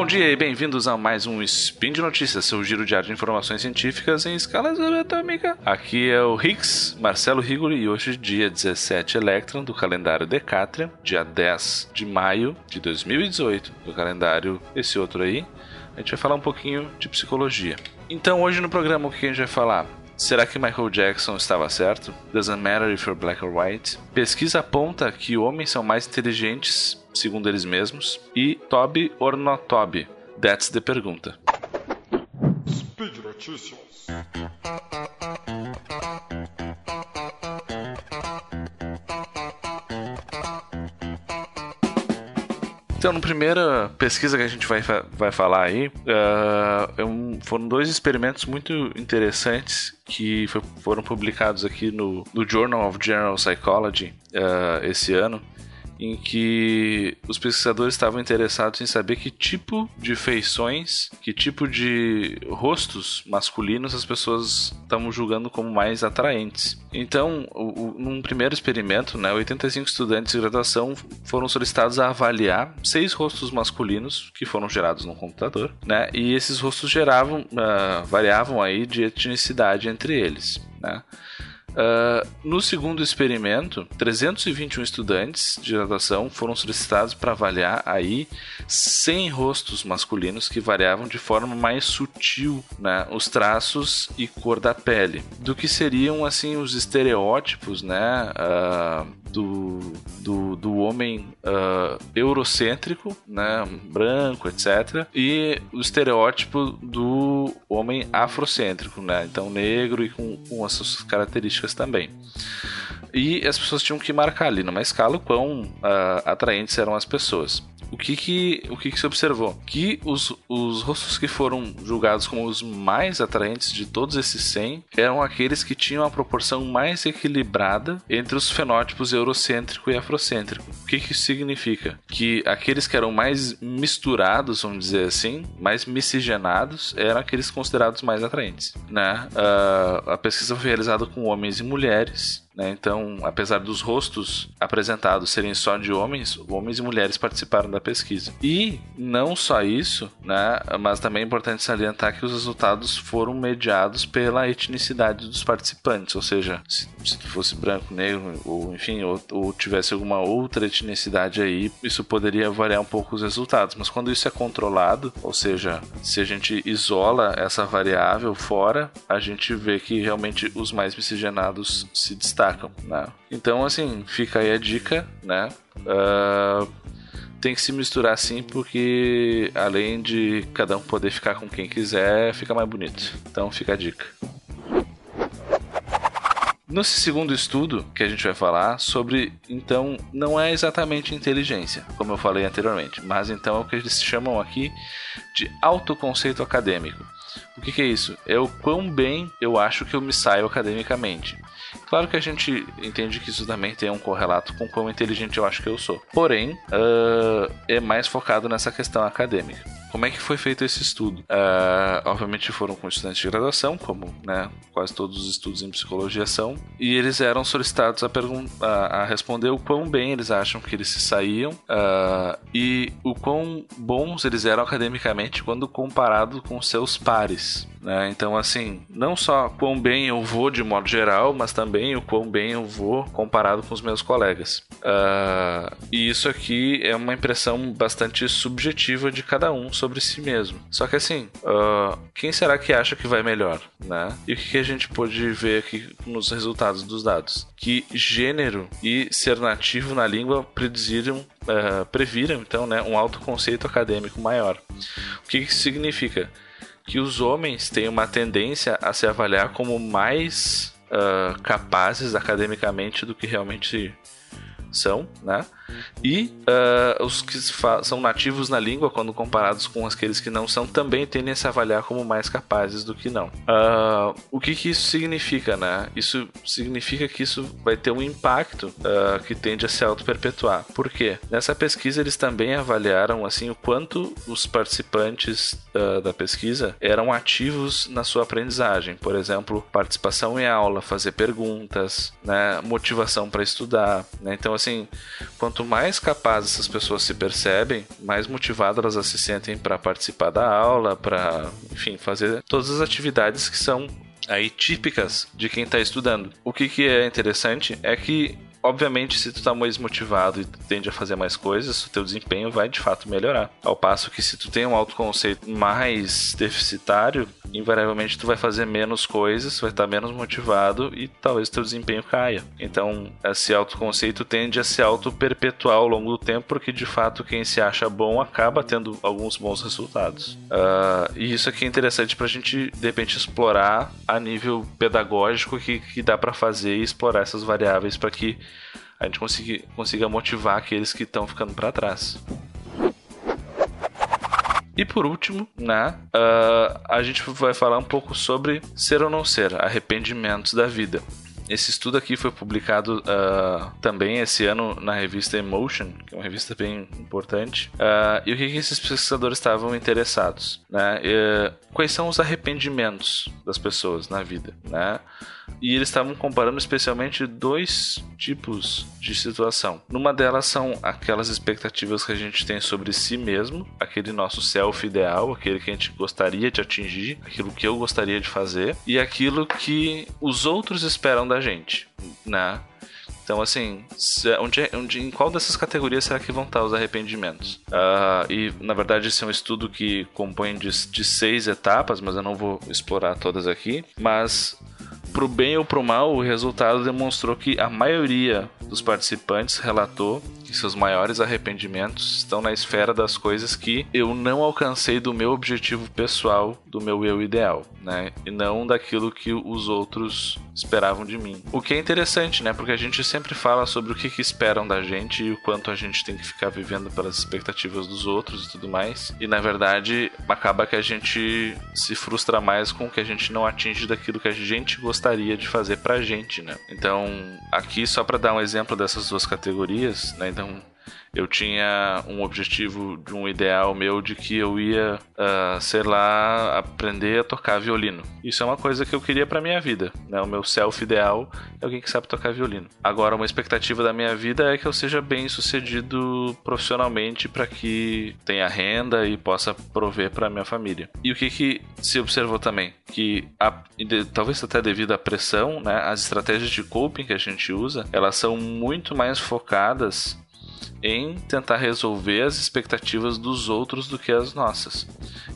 Bom dia e bem-vindos a mais um Spin de Notícias, seu giro diário de informações científicas em escala subatômica. Aqui é o Higgs, Marcelo Rigoli, e hoje, dia 17 Electron do calendário Decatrian, dia 10 de maio de 2018 do calendário esse outro aí. A gente vai falar um pouquinho de psicologia. Então, hoje no programa, o que a gente vai falar? Será que Michael Jackson estava certo? Doesn't matter if you're black or white. Pesquisa aponta que homens são mais inteligentes, segundo eles mesmos. E Toby or not Toby? That's the pergunta. Speed Notícias. Então, na primeira pesquisa que a gente vai, vai falar aí, uh, foram dois experimentos muito interessantes que foi, foram publicados aqui no, no, Journal of General Psychology uh, esse ano em que os pesquisadores estavam interessados em saber que tipo de feições, que tipo de rostos masculinos as pessoas estavam julgando como mais atraentes. Então, o, o, num primeiro experimento, né, 85 estudantes de graduação foram solicitados a avaliar seis rostos masculinos que foram gerados no computador, né, e esses rostos geravam, uh, variavam aí de etnicidade entre eles, né. Uh, no segundo experimento, 321 estudantes de graduação foram solicitados para avaliar aí 100 rostos masculinos que variavam de forma mais sutil né, os traços e cor da pele, do que seriam assim os estereótipos né, uh, do, do, do homem uh, eurocêntrico, né, branco, etc., e o estereótipo do homem afrocêntrico, né, então negro e com, com as suas características também. E as pessoas tinham que marcar ali numa escala o quão uh, atraentes eram as pessoas o que que, o que, que se observou? Que os, os rostos que foram julgados como os mais atraentes de todos esses 100 eram aqueles que tinham a proporção mais equilibrada entre os fenótipos eurocêntrico e afrocêntrico. O que, que isso significa? Que aqueles que eram mais misturados, vamos dizer assim, mais miscigenados, eram aqueles considerados mais atraentes. Né? Uh, a pesquisa foi realizada com homens e mulheres né? Então, apesar dos rostos apresentados serem só de homens, homens e mulheres participaram da pesquisa. E não só isso, né? mas também é importante salientar que os resultados foram mediados pela etnicidade dos participantes, ou seja, se, se fosse branco, negro, ou enfim, ou, ou tivesse alguma outra etnicidade aí, isso poderia variar um pouco os resultados. Mas quando isso é controlado, ou seja, se a gente isola essa variável fora, a gente vê que realmente os mais miscigenados se destacam né? Então, assim, fica aí a dica, né? Uh, tem que se misturar assim porque além de cada um poder ficar com quem quiser, fica mais bonito. Então fica a dica. Nesse segundo estudo que a gente vai falar sobre, então, não é exatamente inteligência, como eu falei anteriormente, mas então é o que eles chamam aqui de autoconceito acadêmico. O que, que é isso? É o quão bem eu acho que eu me saio academicamente. Claro que a gente entende que isso também tem um correlato com quão inteligente eu acho que eu sou. Porém, uh, é mais focado nessa questão acadêmica. Como é que foi feito esse estudo? Uh, obviamente foram com estudantes de graduação, como né, quase todos os estudos em psicologia são, e eles eram solicitados a, a, a responder o quão bem eles acham que eles se saíam uh, e o quão bons eles eram academicamente quando comparado com seus pares. Né? Então, assim, não só quão bem eu vou de modo geral, mas também o quão bem eu vou comparado com os meus colegas. Uh, e isso aqui é uma impressão bastante subjetiva de cada um sobre si mesmo. Só que, assim, uh, quem será que acha que vai melhor? Né? E o que a gente pode ver aqui nos resultados dos dados? Que gênero e ser nativo na língua prediziram uh, previram então né, um autoconceito acadêmico maior. O que isso significa? que os homens têm uma tendência a se avaliar como mais uh, capazes academicamente do que realmente são, né? E uh, os que são nativos na língua, quando comparados com aqueles que não são, também tendem a se avaliar como mais capazes do que não. Uh, o que, que isso significa, né? Isso significa que isso vai ter um impacto uh, que tende a se auto-perpetuar. Por quê? Nessa pesquisa, eles também avaliaram assim o quanto os participantes da pesquisa eram ativos na sua aprendizagem. Por exemplo, participação em aula, fazer perguntas, né? motivação para estudar. Né? Então, assim, quanto mais capazes essas pessoas se percebem, mais motivadas elas se sentem para participar da aula, para, enfim, fazer todas as atividades que são aí típicas de quem está estudando. O que, que é interessante é que Obviamente, se tu tá mais motivado e tende a fazer mais coisas, o teu desempenho vai de fato melhorar. Ao passo que se tu tem um autoconceito mais deficitário, invariavelmente tu vai fazer menos coisas, vai estar menos motivado e talvez teu desempenho caia. Então, esse autoconceito tende a se auto-perpetuar ao longo do tempo, porque de fato quem se acha bom acaba tendo alguns bons resultados. Uh, e isso aqui é interessante para a gente, de repente, explorar a nível pedagógico que, que dá para fazer e explorar essas variáveis para que a gente consiga, consiga motivar aqueles que estão ficando para trás. E por último, né, uh, a gente vai falar um pouco sobre ser ou não ser, arrependimentos da vida. Esse estudo aqui foi publicado uh, também esse ano na revista Emotion, que é uma revista bem importante. Uh, e o que, que, esses pesquisadores estavam interessados? Né? Quais são os arrependimentos das pessoas na vida? Né? E eles estavam comparando especialmente dois tipos de situação. Numa delas são aquelas expectativas que a gente tem sobre si mesmo, aquele nosso self ideal, aquele que a gente gostaria de atingir, aquilo que eu gostaria de fazer, e aquilo que os outros esperam da gente, né? Então, assim, onde, onde, em qual dessas categorias será que vão estar os arrependimentos? Uh, e, na verdade, esse é um estudo que compõe de, de seis etapas, mas eu não vou explorar todas aqui. Mas Pro bem ou pro mal, o resultado demonstrou que a maioria dos participantes relatou que seus maiores arrependimentos estão na esfera das coisas que eu não alcancei do meu objetivo pessoal, do meu eu ideal, né? E não daquilo que os outros esperavam de mim. O que é interessante, né? Porque a gente sempre fala sobre o que, que esperam da gente e o quanto a gente tem que ficar vivendo pelas expectativas dos outros e tudo mais. E na verdade, acaba que a gente se frustra mais com o que a gente não atinge daquilo que a gente gostaria de fazer pra gente, né? Então, aqui só para dar um exemplo dessas duas categorias, né? Então, eu tinha um objetivo de um ideal meu de que eu ia, uh, sei lá, aprender a tocar violino. Isso é uma coisa que eu queria para minha vida, né? O meu self ideal é alguém que sabe tocar violino. Agora, uma expectativa da minha vida é que eu seja bem sucedido profissionalmente para que tenha renda e possa prover para minha família. E o que que se observou também? Que a, talvez até devido à pressão, né? As estratégias de coping que a gente usa, elas são muito mais focadas em tentar resolver as expectativas dos outros do que as nossas.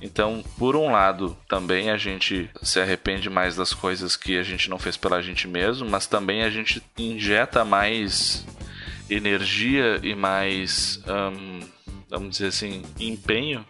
Então, por um lado, também a gente se arrepende mais das coisas que a gente não fez pela gente mesmo, mas também a gente injeta mais energia e mais, um, vamos dizer assim, empenho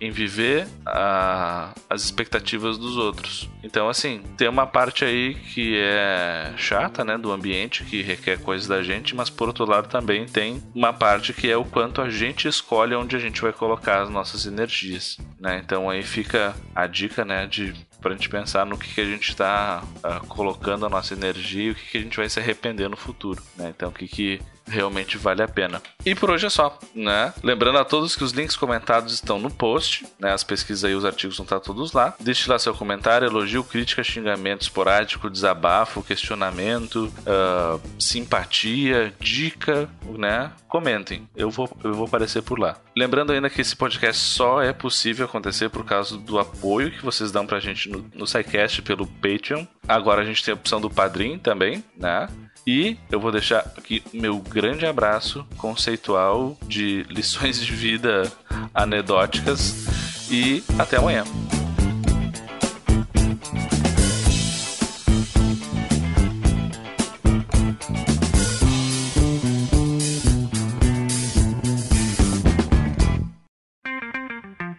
em viver a, as expectativas dos outros. Então, assim, tem uma parte aí que é chata, né, do ambiente, que requer coisas da gente, mas por outro lado também tem uma parte que é o quanto a gente escolhe onde a gente vai colocar as nossas energias, né? Então aí fica a dica, né, de pra gente pensar no que, que a gente está uh, ah, colocando a nossa energia e o que, que a gente vai se arrepender no futuro, né? Então o que, que realmente vale a pena. E por hoje é só, né? Lembrando a todos que os links comentados estão no post, né? As pesquisas e os artigos vão estar todos lá. Deixe lá seu comentário, elogio, crítica, xingamento esporádico, desabafo, questionamento, uh, simpatia, dica, né? Comentem, eu vou, eu vou aparecer por lá. Lembrando ainda que esse podcast só é possível acontecer por causa do apoio que vocês dão pra gente no, no SciCast pelo Patreon. Agora a gente tem a opção do Padrim também, né? E eu vou deixar aqui meu grande abraço conceitual de lições de vida anedóticas e até amanhã.